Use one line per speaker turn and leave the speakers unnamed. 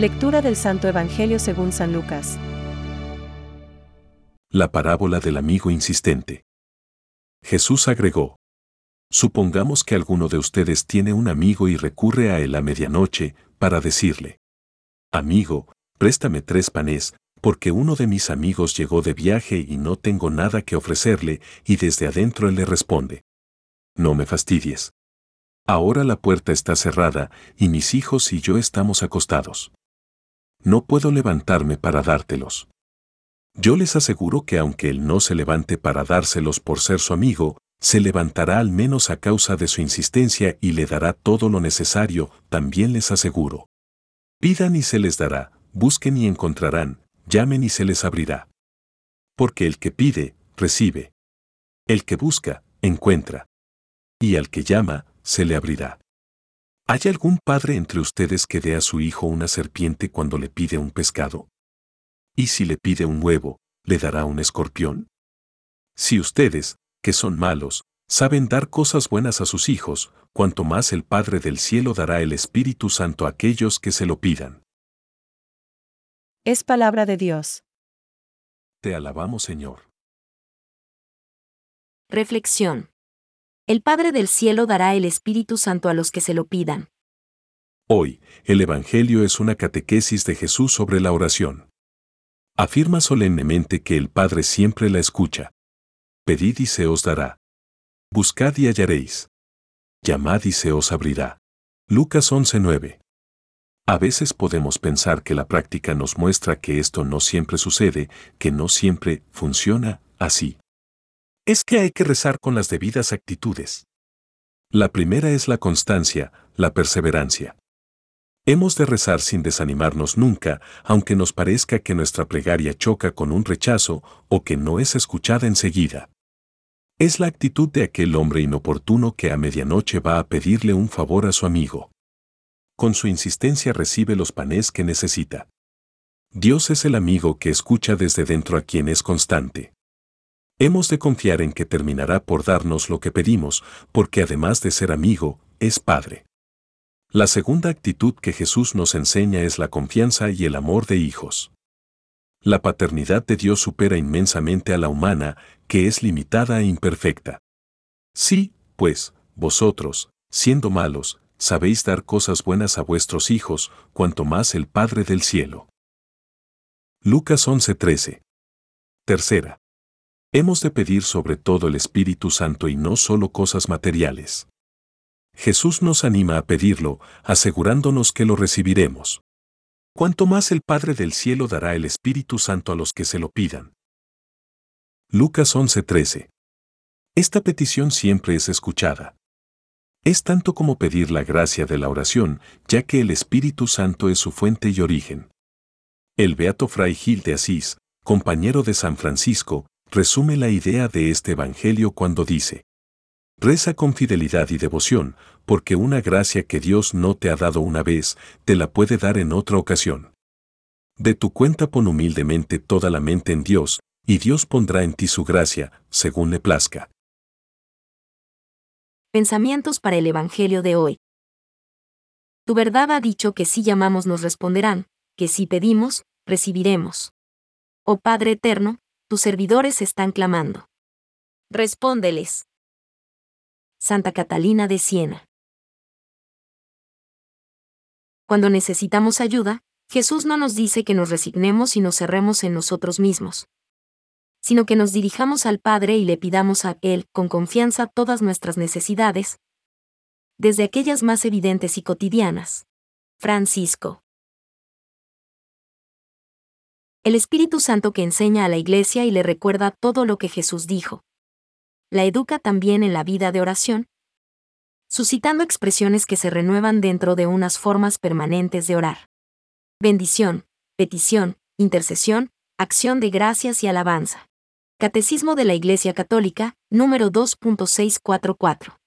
Lectura del Santo Evangelio según San Lucas.
La parábola del amigo insistente. Jesús agregó. Supongamos que alguno de ustedes tiene un amigo y recurre a él a medianoche para decirle, Amigo, préstame tres panes, porque uno de mis amigos llegó de viaje y no tengo nada que ofrecerle, y desde adentro él le responde, No me fastidies. Ahora la puerta está cerrada y mis hijos y yo estamos acostados. No puedo levantarme para dártelos. Yo les aseguro que aunque él no se levante para dárselos por ser su amigo, se levantará al menos a causa de su insistencia y le dará todo lo necesario, también les aseguro. Pidan y se les dará, busquen y encontrarán, llamen y se les abrirá. Porque el que pide, recibe. El que busca, encuentra. Y al que llama, se le abrirá. ¿Hay algún padre entre ustedes que dé a su hijo una serpiente cuando le pide un pescado? ¿Y si le pide un huevo, le dará un escorpión? Si ustedes, que son malos, saben dar cosas buenas a sus hijos, cuanto más el Padre del cielo dará el Espíritu Santo a aquellos que se lo pidan.
Es palabra de Dios.
Te alabamos, Señor.
Reflexión. El Padre del cielo dará el Espíritu Santo a los que se lo pidan.
Hoy, el Evangelio es una catequesis de Jesús sobre la oración. Afirma solemnemente que el Padre siempre la escucha. Pedid y se os dará. Buscad y hallaréis. Llamad y se os abrirá. Lucas 11:9. A veces podemos pensar que la práctica nos muestra que esto no siempre sucede, que no siempre funciona así. Es que hay que rezar con las debidas actitudes. La primera es la constancia, la perseverancia. Hemos de rezar sin desanimarnos nunca, aunque nos parezca que nuestra plegaria choca con un rechazo o que no es escuchada enseguida. Es la actitud de aquel hombre inoportuno que a medianoche va a pedirle un favor a su amigo. Con su insistencia recibe los panes que necesita. Dios es el amigo que escucha desde dentro a quien es constante. Hemos de confiar en que terminará por darnos lo que pedimos, porque además de ser amigo, es Padre. La segunda actitud que Jesús nos enseña es la confianza y el amor de hijos. La paternidad de Dios supera inmensamente a la humana, que es limitada e imperfecta. Sí, pues, vosotros, siendo malos, sabéis dar cosas buenas a vuestros hijos, cuanto más el Padre del cielo. Lucas 11:13. Tercera. Hemos de pedir sobre todo el Espíritu Santo y no solo cosas materiales. Jesús nos anima a pedirlo, asegurándonos que lo recibiremos. Cuanto más el Padre del cielo dará el Espíritu Santo a los que se lo pidan. Lucas 11:13. Esta petición siempre es escuchada. Es tanto como pedir la gracia de la oración, ya que el Espíritu Santo es su fuente y origen. El Beato Fray Gil de Asís, compañero de San Francisco, resume la idea de este Evangelio cuando dice, Reza con fidelidad y devoción, porque una gracia que Dios no te ha dado una vez, te la puede dar en otra ocasión. De tu cuenta pon humildemente toda la mente en Dios, y Dios pondrá en ti su gracia, según le plazca.
Pensamientos para el Evangelio de hoy. Tu verdad ha dicho que si llamamos nos responderán, que si pedimos, recibiremos. Oh Padre Eterno, tus servidores están clamando. Respóndeles. Santa Catalina de Siena. Cuando necesitamos ayuda, Jesús no nos dice que nos resignemos y nos cerremos en nosotros mismos sino que nos dirijamos al Padre y le pidamos a Él con confianza todas nuestras necesidades, desde aquellas más evidentes y cotidianas. Francisco. El Espíritu Santo que enseña a la Iglesia y le recuerda todo lo que Jesús dijo. La educa también en la vida de oración, suscitando expresiones que se renuevan dentro de unas formas permanentes de orar. Bendición, petición, intercesión, acción de gracias y alabanza. Catecismo de la Iglesia Católica, número 2.644.